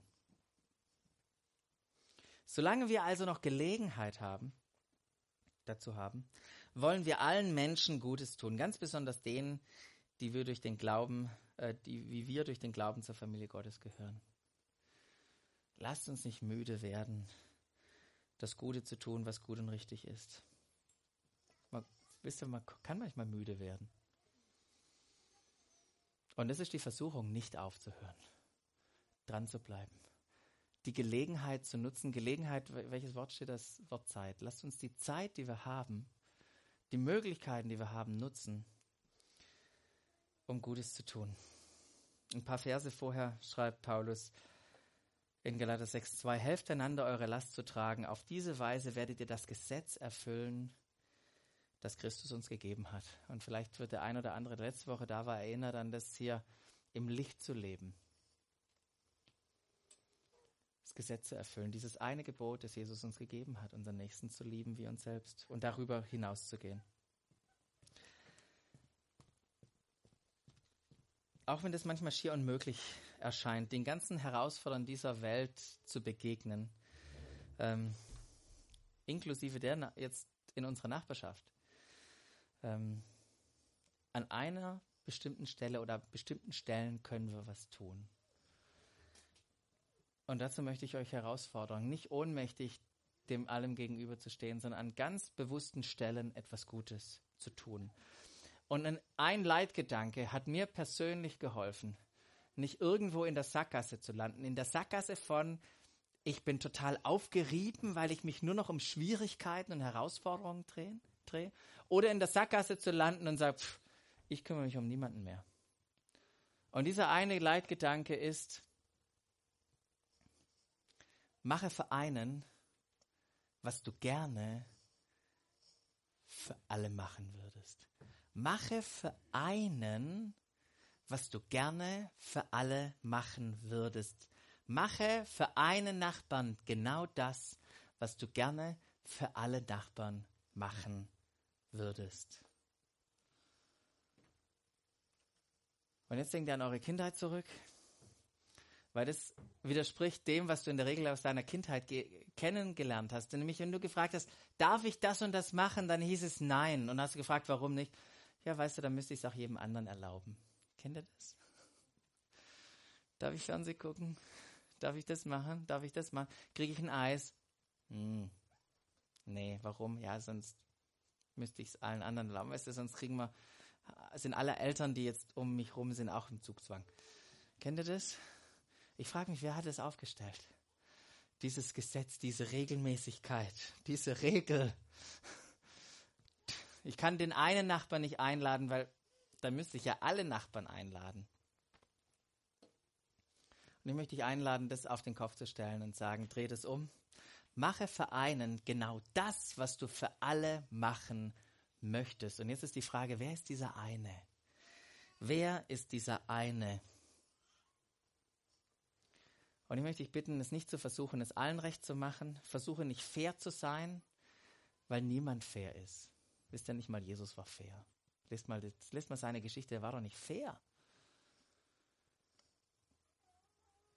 Solange wir also noch Gelegenheit haben, dazu haben, wollen wir allen Menschen Gutes tun, ganz besonders denen, die wir durch den Glauben, äh, die wie wir durch den Glauben zur Familie Gottes gehören. Lasst uns nicht müde werden, das Gute zu tun, was gut und richtig ist. Man, wisst ihr, man kann manchmal müde werden. Und das ist die Versuchung, nicht aufzuhören, dran zu bleiben. Die Gelegenheit zu nutzen, Gelegenheit, welches Wort steht das Wort Zeit? Lasst uns die Zeit, die wir haben, die Möglichkeiten, die wir haben, nutzen, um Gutes zu tun. Ein paar Verse vorher schreibt Paulus in Galater 6,2: Helft einander, eure Last zu tragen. Auf diese Weise werdet ihr das Gesetz erfüllen, das Christus uns gegeben hat. Und vielleicht wird der ein oder andere, der letzte Woche da war, erinnert an das hier im Licht zu leben. Das Gesetz zu erfüllen, dieses eine Gebot, das Jesus uns gegeben hat, unseren Nächsten zu lieben wie uns selbst und darüber hinauszugehen. Auch wenn das manchmal schier unmöglich erscheint, den ganzen Herausforderungen dieser Welt zu begegnen, ähm, inklusive der jetzt in unserer Nachbarschaft, ähm, an einer bestimmten Stelle oder bestimmten Stellen können wir was tun. Und dazu möchte ich euch herausfordern, nicht ohnmächtig dem allem gegenüber zu stehen, sondern an ganz bewussten Stellen etwas Gutes zu tun. Und ein Leitgedanke hat mir persönlich geholfen, nicht irgendwo in der Sackgasse zu landen. In der Sackgasse von, ich bin total aufgerieben, weil ich mich nur noch um Schwierigkeiten und Herausforderungen drehe. Drehe oder in der Sackgasse zu landen und sagen, pff, ich kümmere mich um niemanden mehr. Und dieser eine Leitgedanke ist, mache für einen, was du gerne für alle machen würdest. Mache für einen, was du gerne für alle machen würdest. Mache für einen Nachbarn genau das, was du gerne für alle Nachbarn machen würdest. Und jetzt denkt ihr an eure Kindheit zurück, weil das widerspricht dem, was du in der Regel aus deiner Kindheit kennengelernt hast. Nämlich, wenn du gefragt hast, darf ich das und das machen, dann hieß es nein. Und hast du gefragt, warum nicht? Ja, weißt du, dann müsste ich es auch jedem anderen erlauben. Kennt ihr das? Darf ich Fernsehen gucken? Darf ich das machen? Darf ich das machen? Kriege ich ein Eis? Hm. Nee, warum? Ja, sonst müsste ich es allen anderen erlauben. Weißt du, sonst kriegen wir, sind alle Eltern, die jetzt um mich rum sind, auch im Zugzwang. Kennt ihr das? Ich frage mich, wer hat es aufgestellt? Dieses Gesetz, diese Regelmäßigkeit, diese Regel. Ich kann den einen Nachbarn nicht einladen, weil dann müsste ich ja alle Nachbarn einladen. Und ich möchte dich einladen, das auf den Kopf zu stellen und sagen, dreh das um Mache für einen genau das, was du für alle machen möchtest. Und jetzt ist die Frage, wer ist dieser eine? Wer ist dieser eine? Und ich möchte dich bitten, es nicht zu versuchen, es allen recht zu machen. Versuche nicht fair zu sein, weil niemand fair ist. Wisst ihr nicht mal, Jesus war fair. Lest mal, lest mal seine Geschichte, er war doch nicht fair.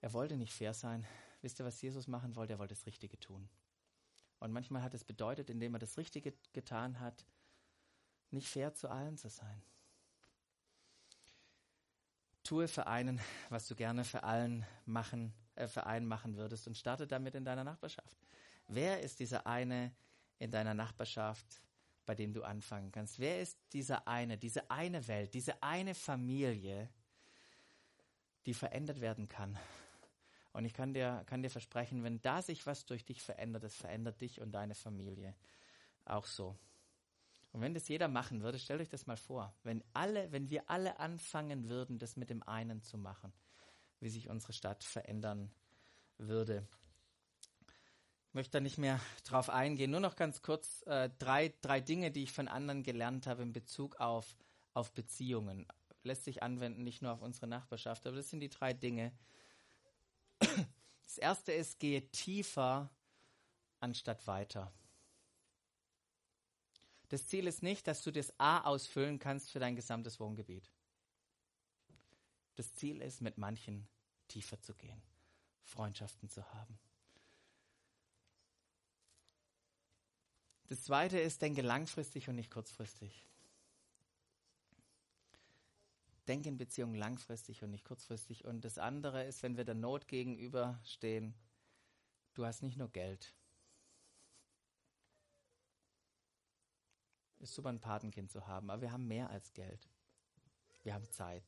Er wollte nicht fair sein, wisst ihr, was Jesus machen wollte? Er wollte das Richtige tun. Und manchmal hat es bedeutet, indem er das Richtige getan hat, nicht fair zu allen zu sein. Tue für einen, was du gerne für allen machen, äh, für einen machen würdest und starte damit in deiner Nachbarschaft. Wer ist dieser eine in deiner Nachbarschaft, bei dem du anfangen kannst? Wer ist dieser eine, diese eine Welt, diese eine Familie, die verändert werden kann und ich kann dir, kann dir versprechen, wenn da sich was durch dich verändert, das verändert dich und deine Familie auch so. Und wenn das jeder machen würde, stellt euch das mal vor, wenn alle, wenn wir alle anfangen würden, das mit dem einen zu machen, wie sich unsere Stadt verändern würde. Ich möchte da nicht mehr drauf eingehen, nur noch ganz kurz äh, drei, drei Dinge, die ich von anderen gelernt habe in Bezug auf, auf Beziehungen. Lässt sich anwenden, nicht nur auf unsere Nachbarschaft, aber das sind die drei Dinge, das erste ist, gehe tiefer anstatt weiter. Das Ziel ist nicht, dass du das A ausfüllen kannst für dein gesamtes Wohngebiet. Das Ziel ist, mit manchen tiefer zu gehen, Freundschaften zu haben. Das zweite ist, denke langfristig und nicht kurzfristig. Denke in Beziehungen langfristig und nicht kurzfristig. Und das andere ist, wenn wir der Not gegenüberstehen, du hast nicht nur Geld. Ist super, ein Patenkind zu haben, aber wir haben mehr als Geld. Wir haben Zeit.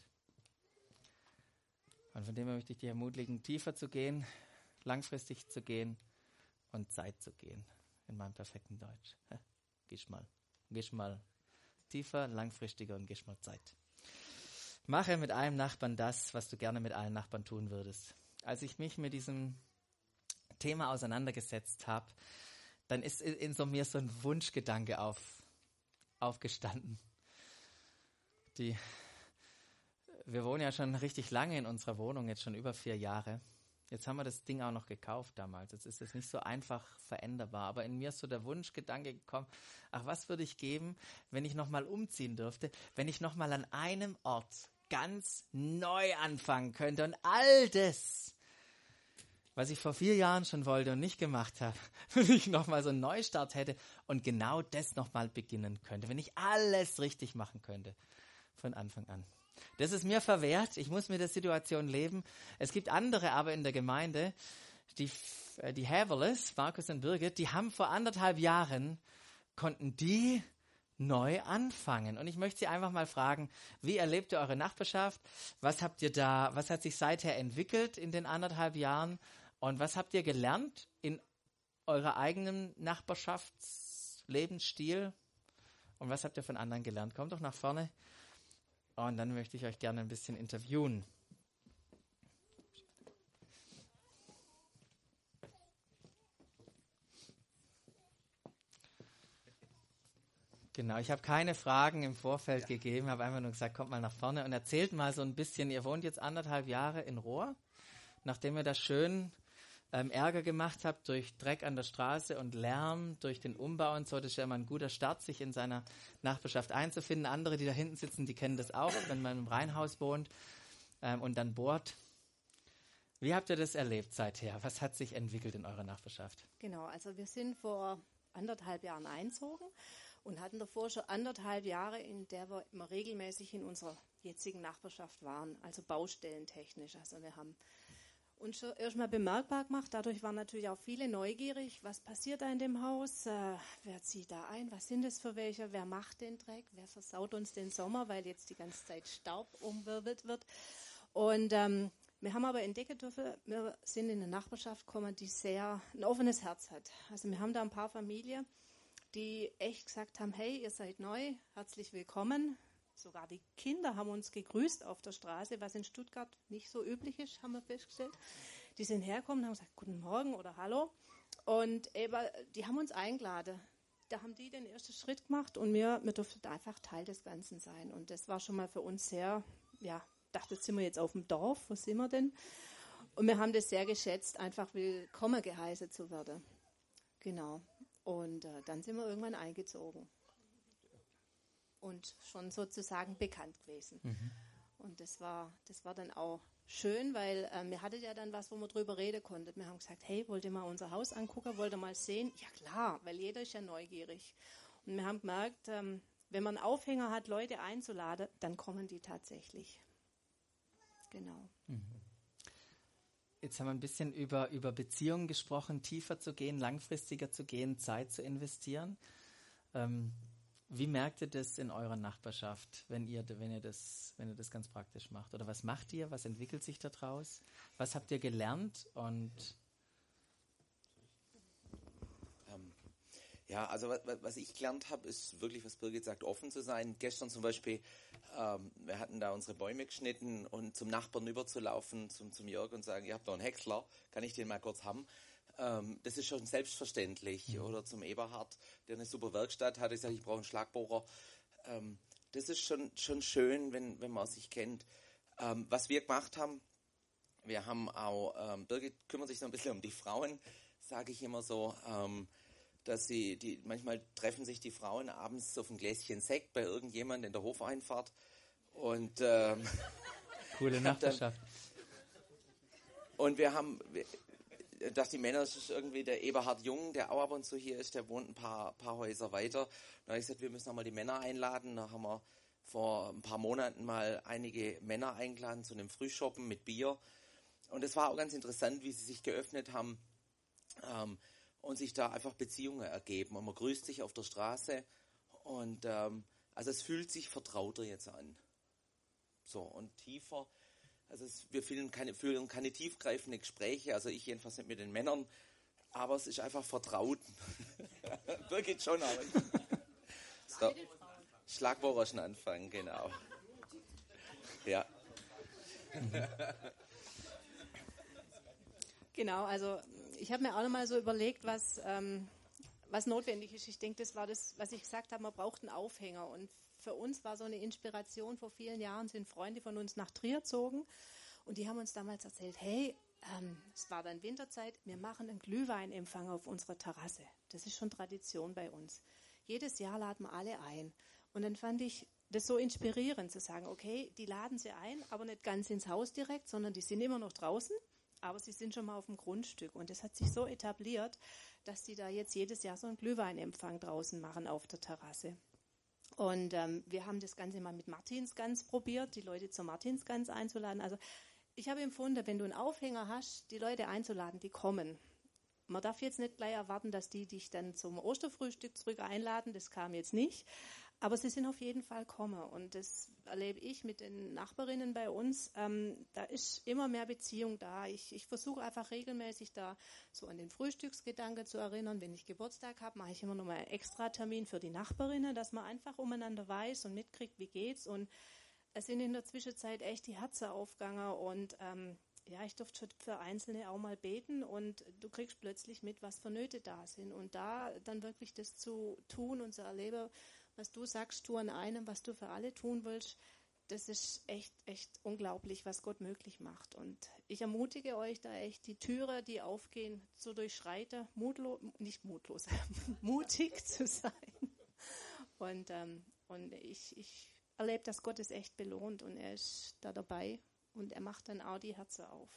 Und von dem her möchte ich dich ermutigen, tiefer zu gehen, langfristig zu gehen und Zeit zu gehen. In meinem perfekten Deutsch. Gisch mal. Gisch mal tiefer, langfristiger und gisch mal Zeit. Mache mit einem Nachbarn das, was du gerne mit allen Nachbarn tun würdest. Als ich mich mit diesem Thema auseinandergesetzt habe, dann ist in so mir so ein Wunschgedanke auf, aufgestanden. Die, wir wohnen ja schon richtig lange in unserer Wohnung, jetzt schon über vier Jahre. Jetzt haben wir das Ding auch noch gekauft damals. Jetzt ist es nicht so einfach veränderbar. Aber in mir ist so der Wunschgedanke gekommen, ach, was würde ich geben, wenn ich nochmal umziehen dürfte, wenn ich nochmal an einem Ort ganz neu anfangen könnte und all das, was ich vor vier Jahren schon wollte und nicht gemacht habe, wenn ich nochmal so einen Neustart hätte und genau das nochmal beginnen könnte, wenn ich alles richtig machen könnte von Anfang an. Das ist mir verwehrt. Ich muss mit der Situation leben. Es gibt andere aber in der Gemeinde, die, äh, die Haverless, Markus und Birgit, die haben vor anderthalb Jahren, konnten die neu anfangen. Und ich möchte Sie einfach mal fragen, wie erlebt ihr eure Nachbarschaft? Was habt ihr da, was hat sich seither entwickelt in den anderthalb Jahren? Und was habt ihr gelernt in eurer eigenen Nachbarschaftslebenssstil? Und was habt ihr von anderen gelernt? Kommt doch nach vorne. Und dann möchte ich euch gerne ein bisschen interviewen. Genau, ich habe keine Fragen im Vorfeld ja. gegeben, habe einfach nur gesagt, kommt mal nach vorne und erzählt mal so ein bisschen, ihr wohnt jetzt anderthalb Jahre in Rohr, nachdem ihr das schön ähm, Ärger gemacht habt durch Dreck an der Straße und Lärm, durch den Umbau und so. Das ist ja immer ein guter Start, sich in seiner Nachbarschaft einzufinden. Andere, die da hinten sitzen, die kennen das auch, wenn man im Reihenhaus wohnt ähm, und dann bohrt. Wie habt ihr das erlebt seither? Was hat sich entwickelt in eurer Nachbarschaft? Genau, also wir sind vor anderthalb Jahren einzogen und hatten davor schon anderthalb Jahre, in der wir immer regelmäßig in unserer jetzigen Nachbarschaft waren, also baustellentechnisch. Also wir haben und schon erstmal bemerkbar gemacht. Dadurch waren natürlich auch viele neugierig. Was passiert da in dem Haus? Äh, wer zieht da ein? Was sind es für welche? Wer macht den Dreck? Wer versaut uns den Sommer, weil jetzt die ganze Zeit Staub umwirbelt wird? Und ähm, wir haben aber entdecken dürfen, wir sind in eine Nachbarschaft gekommen, die sehr ein offenes Herz hat. Also wir haben da ein paar Familien, die echt gesagt haben, hey, ihr seid neu, herzlich willkommen. Sogar die Kinder haben uns gegrüßt auf der Straße, was in Stuttgart nicht so üblich ist, haben wir festgestellt. Die sind hergekommen und haben gesagt, guten Morgen oder Hallo. Und eben, die haben uns eingeladen. Da haben die den ersten Schritt gemacht und wir, wir durften einfach Teil des Ganzen sein. Und das war schon mal für uns sehr, ja, dachte, jetzt sind wir jetzt auf dem Dorf, wo sind wir denn? Und wir haben das sehr geschätzt, einfach willkommen geheißen zu werden. Genau. Und äh, dann sind wir irgendwann eingezogen und schon sozusagen bekannt gewesen. Mhm. Und das war, das war dann auch schön, weil ähm, wir hatten ja dann was, wo wir drüber reden konnten. Wir haben gesagt, hey, wollt ihr mal unser Haus angucken, wollt ihr mal sehen? Ja klar, weil jeder ist ja neugierig. Und wir haben gemerkt, ähm, wenn man einen Aufhänger hat, Leute einzuladen, dann kommen die tatsächlich. Genau. Mhm. Jetzt haben wir ein bisschen über, über Beziehungen gesprochen, tiefer zu gehen, langfristiger zu gehen, Zeit zu investieren. Ähm, wie merkt ihr das in eurer Nachbarschaft, wenn ihr, wenn ihr das, wenn ihr das ganz praktisch macht? Oder was macht ihr? Was entwickelt sich daraus? Was habt ihr gelernt? Und ja, also was, was ich gelernt habe, ist wirklich, was Birgit sagt, offen zu sein. Gestern zum Beispiel, ähm, wir hatten da unsere Bäume geschnitten und zum Nachbarn überzulaufen, zum, zum Jörg und sagen, ihr habt doch einen Häcksler, kann ich den mal kurz haben? Ähm, das ist schon selbstverständlich. Mhm. Oder zum Eberhard, der eine super Werkstatt hat, ich sage, ich brauche einen Schlagbohrer. Ähm, das ist schon, schon schön, wenn, wenn man sich kennt. Ähm, was wir gemacht haben, wir haben auch, ähm, Birgit kümmert sich so ein bisschen um die Frauen, sage ich immer so, ähm, dass sie, die, manchmal treffen sich die Frauen abends auf ein Gläschen Sekt bei irgendjemand in der Hofeinfahrt und ähm, coole Nachbarschaft. und wir haben, dass die Männer, das ist irgendwie der Eberhard Jung, der auch ab und zu hier ist, der wohnt ein paar, paar Häuser weiter. Da habe ich gesagt, wir müssen nochmal die Männer einladen. Da haben wir vor ein paar Monaten mal einige Männer eingeladen zu einem Frühschoppen mit Bier. Und es war auch ganz interessant, wie sie sich geöffnet haben ähm, und sich da einfach Beziehungen ergeben. Und man grüßt sich auf der Straße und ähm, also es fühlt sich vertrauter jetzt an. So, und tiefer also es, wir führen keine, führen keine tiefgreifende Gespräche, also ich jedenfalls nicht mit den Männern, aber es ist einfach vertraut. Birgit schon, aber so. Schlagbohrerschen anfangen, genau. Ja. Genau, also ich habe mir auch noch mal so überlegt, was, ähm, was notwendig ist. Ich denke, das war das, was ich gesagt habe, man braucht einen Aufhänger. Und für uns war so eine Inspiration, vor vielen Jahren sind Freunde von uns nach Trier gezogen und die haben uns damals erzählt, hey, ähm, es war dann Winterzeit, wir machen einen Glühweinempfang auf unserer Terrasse. Das ist schon Tradition bei uns. Jedes Jahr laden wir alle ein. Und dann fand ich das so inspirierend zu sagen, okay, die laden sie ein, aber nicht ganz ins Haus direkt, sondern die sind immer noch draußen, aber sie sind schon mal auf dem Grundstück. Und das hat sich so etabliert, dass die da jetzt jedes Jahr so einen Glühweinempfang draußen machen auf der Terrasse. Und ähm, wir haben das Ganze mal mit Martinsgans probiert, die Leute zur Martinsgans einzuladen. Also ich habe empfunden, wenn du einen Aufhänger hast, die Leute einzuladen, die kommen. Man darf jetzt nicht gleich erwarten, dass die dich dann zum Osterfrühstück zurück einladen. Das kam jetzt nicht. Aber sie sind auf jeden Fall kommen. Und das erlebe ich mit den Nachbarinnen bei uns. Ähm, da ist immer mehr Beziehung da. Ich, ich versuche einfach regelmäßig da so an den Frühstücksgedanke zu erinnern. Wenn ich Geburtstag habe, mache ich immer noch mal einen Extra-Termin für die Nachbarinnen, dass man einfach umeinander weiß und mitkriegt, wie geht's. Und es sind in der Zwischenzeit echt die Herzen aufgegangen und ähm, ja, ich durfte schon für Einzelne auch mal beten und du kriegst plötzlich mit, was für Nöte da sind. Und da dann wirklich das zu tun und zu erleben, was du sagst, tu an einem, was du für alle tun willst, das ist echt, echt unglaublich, was Gott möglich macht. Und ich ermutige euch da echt, die Türe, die aufgehen, zu durchschreiten, mutlos, nicht mutlos, mutig zu sein. Und, ähm, und ich, ich erlebe, dass Gott es echt belohnt und er ist da dabei und er macht dann auch die Herzen auf.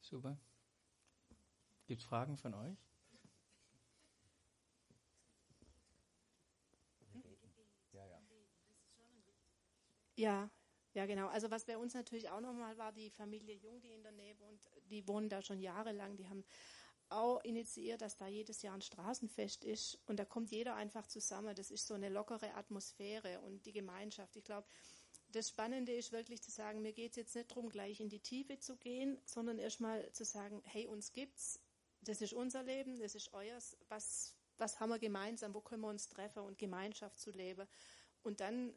Super. Gibt es Fragen von euch? Ja, ja, genau. Also was bei uns natürlich auch nochmal war, die Familie Jung, die in der Nähe wohnt, die wohnen da schon jahrelang, die haben auch initiiert, dass da jedes Jahr ein Straßenfest ist und da kommt jeder einfach zusammen. Das ist so eine lockere Atmosphäre und die Gemeinschaft. Ich glaube, das Spannende ist wirklich zu sagen, mir geht es jetzt nicht darum, gleich in die Tiefe zu gehen, sondern erstmal zu sagen, hey, uns gibt's, das ist unser Leben, das ist euers, was, was haben wir gemeinsam, wo können wir uns treffen und Gemeinschaft zu leben. Und dann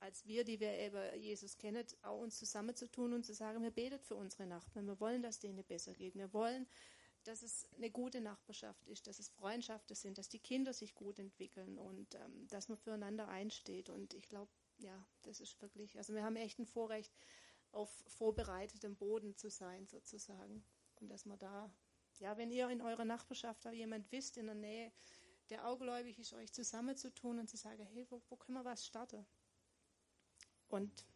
als wir, die wir eben Jesus kennen, auch uns zusammenzutun und zu sagen, wir beten für unsere Nachbarn. Wir wollen, dass denen besser geht. Wir wollen, dass es eine gute Nachbarschaft ist, dass es Freundschaften sind, dass die Kinder sich gut entwickeln und ähm, dass man füreinander einsteht. Und ich glaube, ja, das ist wirklich, also wir haben echt ein Vorrecht, auf vorbereitetem Boden zu sein, sozusagen. Und dass man da, ja, wenn ihr in eurer Nachbarschaft da jemand wisst in der Nähe, der augläubig ist, euch zusammenzutun und zu sagen, hey, wo, wo können wir was starten? Und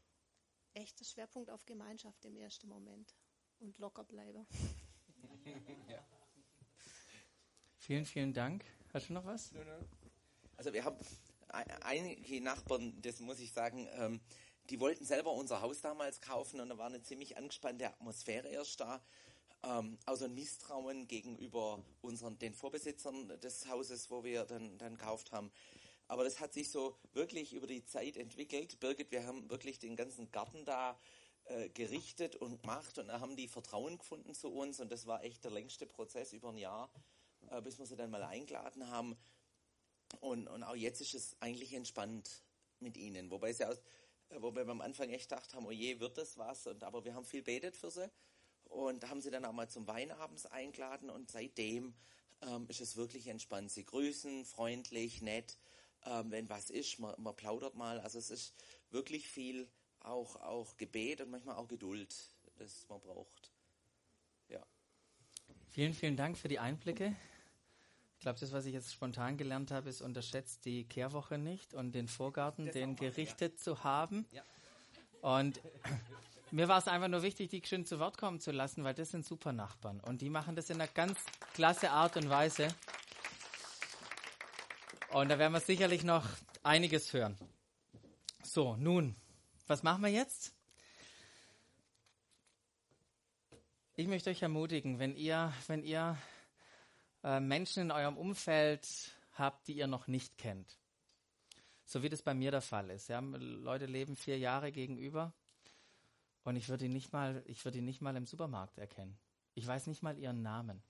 echter Schwerpunkt auf Gemeinschaft im ersten Moment und locker bleiben. Ja. Vielen, vielen Dank. Hast du noch was? Also wir haben einige Nachbarn, das muss ich sagen, ähm, die wollten selber unser Haus damals kaufen und da war eine ziemlich angespannte Atmosphäre erst da. Ähm, also ein Misstrauen gegenüber unseren, den Vorbesitzern des Hauses, wo wir dann, dann gekauft haben. Aber das hat sich so wirklich über die Zeit entwickelt. Birgit, wir haben wirklich den ganzen Garten da äh, gerichtet und gemacht und da haben die Vertrauen gefunden zu uns und das war echt der längste Prozess über ein Jahr, äh, bis wir sie dann mal eingeladen haben. Und, und auch jetzt ist es eigentlich entspannt mit ihnen. Wobei sie aus, äh, wobei wir am Anfang echt gedacht haben, oh je, wird das was? Und, aber wir haben viel betet für sie und haben sie dann auch mal zum Weinabends eingeladen und seitdem ähm, ist es wirklich entspannt. Sie grüßen, freundlich, nett ähm, wenn was ist, man, man plaudert mal. Also es ist wirklich viel auch, auch Gebet und manchmal auch Geduld, das man braucht. Ja. Vielen, vielen Dank für die Einblicke. Ich glaube, das, was ich jetzt spontan gelernt habe, ist, unterschätzt die Kehrwoche nicht und den Vorgarten, das den gerichtet ja. zu haben. Ja. Und mir war es einfach nur wichtig, die schön zu Wort kommen zu lassen, weil das sind super Nachbarn. Und die machen das in einer ganz klasse Art und Weise. Und da werden wir sicherlich noch einiges hören. So, nun, was machen wir jetzt? Ich möchte euch ermutigen, wenn ihr, wenn ihr äh, Menschen in eurem Umfeld habt, die ihr noch nicht kennt, so wie das bei mir der Fall ist. Ja, Leute leben vier Jahre gegenüber und ich würde ihn nicht mal, ich würde ihn nicht mal im Supermarkt erkennen. Ich weiß nicht mal ihren Namen.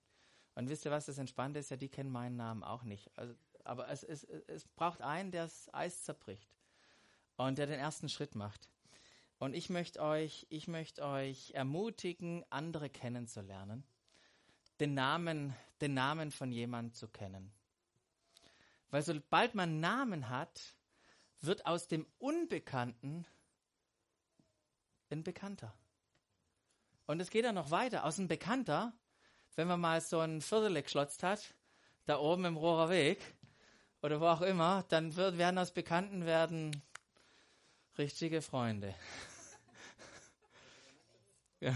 Und wisst ihr was, das Entspannte ist ja, die kennen meinen Namen auch nicht. Also aber es, es, es braucht einen, der das Eis zerbricht und der den ersten Schritt macht. Und ich möchte euch, ich möchte euch ermutigen, andere kennenzulernen, den Namen den Namen von jemandem zu kennen. Weil sobald man Namen hat, wird aus dem Unbekannten ein Bekannter. Und es geht ja noch weiter. Aus einem Bekannter, wenn man mal so ein Viertel geschlotzt hat, da oben im Rohrer Weg oder wo auch immer, dann wird, werden aus Bekannten werden richtige Freunde. ja.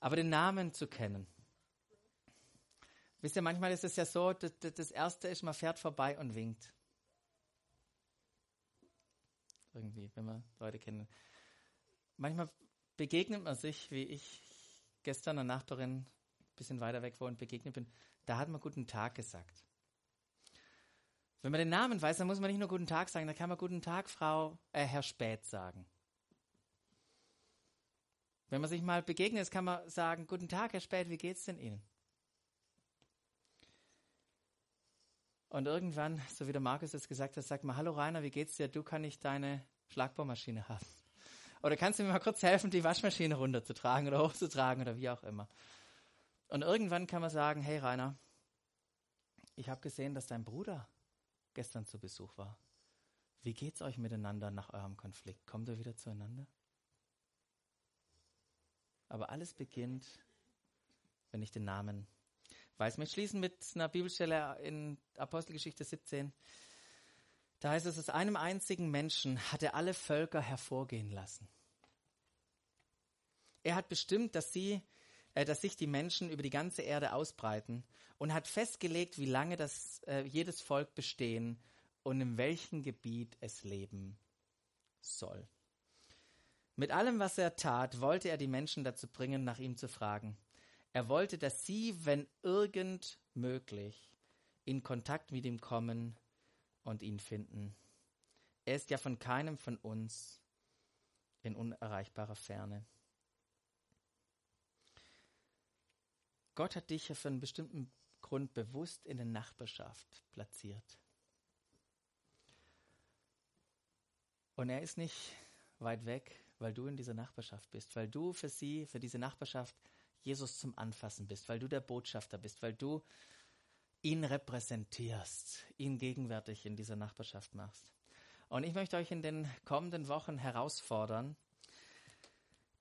Aber den Namen zu kennen. Wisst ihr, manchmal ist es ja so, das, das Erste ist, man fährt vorbei und winkt. Irgendwie, wenn man Leute kennen. Manchmal begegnet man sich, wie ich gestern einer Nachbarin ein bisschen weiter weg wohnt, begegnet bin. Da hat man guten Tag gesagt. Wenn man den Namen weiß, dann muss man nicht nur guten Tag sagen, dann kann man guten Tag, Frau, äh, Herr Spät sagen. Wenn man sich mal begegnet, kann man sagen, guten Tag, Herr Spät, wie geht's denn Ihnen? Und irgendwann, so wie der Markus es gesagt hat, sagt man, hallo Rainer, wie geht's dir? Du kann ich deine Schlagbohrmaschine haben. Oder kannst du mir mal kurz helfen, die Waschmaschine runterzutragen oder hochzutragen oder wie auch immer. Und irgendwann kann man sagen, hey Rainer, ich habe gesehen, dass dein Bruder gestern zu Besuch war. Wie geht's euch miteinander nach eurem Konflikt? Kommt ihr wieder zueinander? Aber alles beginnt, wenn ich den Namen weiß. Wir schließen mit einer Bibelstelle in Apostelgeschichte 17. Da heißt es, aus einem einzigen Menschen hat er alle Völker hervorgehen lassen. Er hat bestimmt, dass sie, äh, dass sich die Menschen über die ganze Erde ausbreiten und hat festgelegt, wie lange das, äh, jedes Volk bestehen und in welchem Gebiet es leben soll. Mit allem, was er tat, wollte er die Menschen dazu bringen, nach ihm zu fragen. Er wollte, dass sie, wenn irgend möglich, in Kontakt mit ihm kommen und ihn finden. Er ist ja von keinem von uns in unerreichbarer Ferne. Gott hat dich ja für einen bestimmten Grund bewusst in der Nachbarschaft platziert. Und er ist nicht weit weg, weil du in dieser Nachbarschaft bist, weil du für sie, für diese Nachbarschaft Jesus zum Anfassen bist, weil du der Botschafter bist, weil du ihn repräsentierst, ihn gegenwärtig in dieser Nachbarschaft machst. Und ich möchte euch in den kommenden Wochen herausfordern,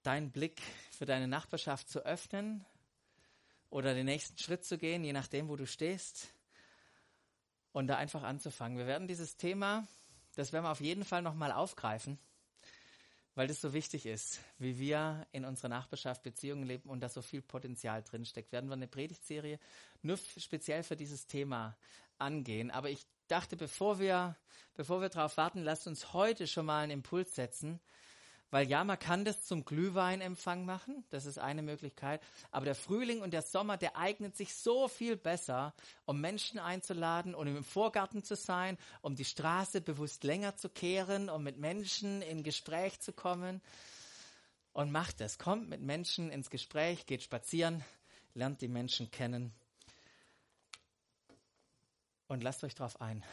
deinen Blick für deine Nachbarschaft zu öffnen oder den nächsten Schritt zu gehen, je nachdem, wo du stehst, und da einfach anzufangen. Wir werden dieses Thema, das werden wir auf jeden Fall nochmal aufgreifen weil das so wichtig ist, wie wir in unserer Nachbarschaft Beziehungen leben und da so viel Potenzial drinsteckt. Werden wir eine Predigtserie nur speziell für dieses Thema angehen. Aber ich dachte, bevor wir, bevor wir darauf warten, lasst uns heute schon mal einen Impuls setzen, weil ja, man kann das zum Glühweinempfang machen, das ist eine Möglichkeit, aber der Frühling und der Sommer, der eignet sich so viel besser, um Menschen einzuladen und im Vorgarten zu sein, um die Straße bewusst länger zu kehren, um mit Menschen in Gespräch zu kommen. Und macht es, kommt mit Menschen ins Gespräch, geht spazieren, lernt die Menschen kennen und lasst euch darauf ein.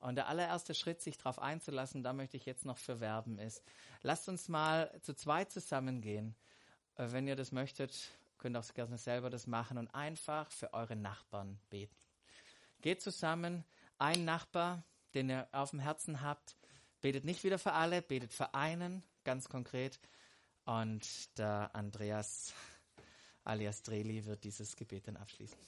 Und der allererste Schritt, sich darauf einzulassen, da möchte ich jetzt noch für werben, ist, lasst uns mal zu zweit zusammengehen. Äh, wenn ihr das möchtet, könnt auch gerne selber das machen und einfach für eure Nachbarn beten. Geht zusammen, ein Nachbar, den ihr auf dem Herzen habt, betet nicht wieder für alle, betet für einen, ganz konkret. Und der Andreas alias Dreli wird dieses Gebet dann abschließen.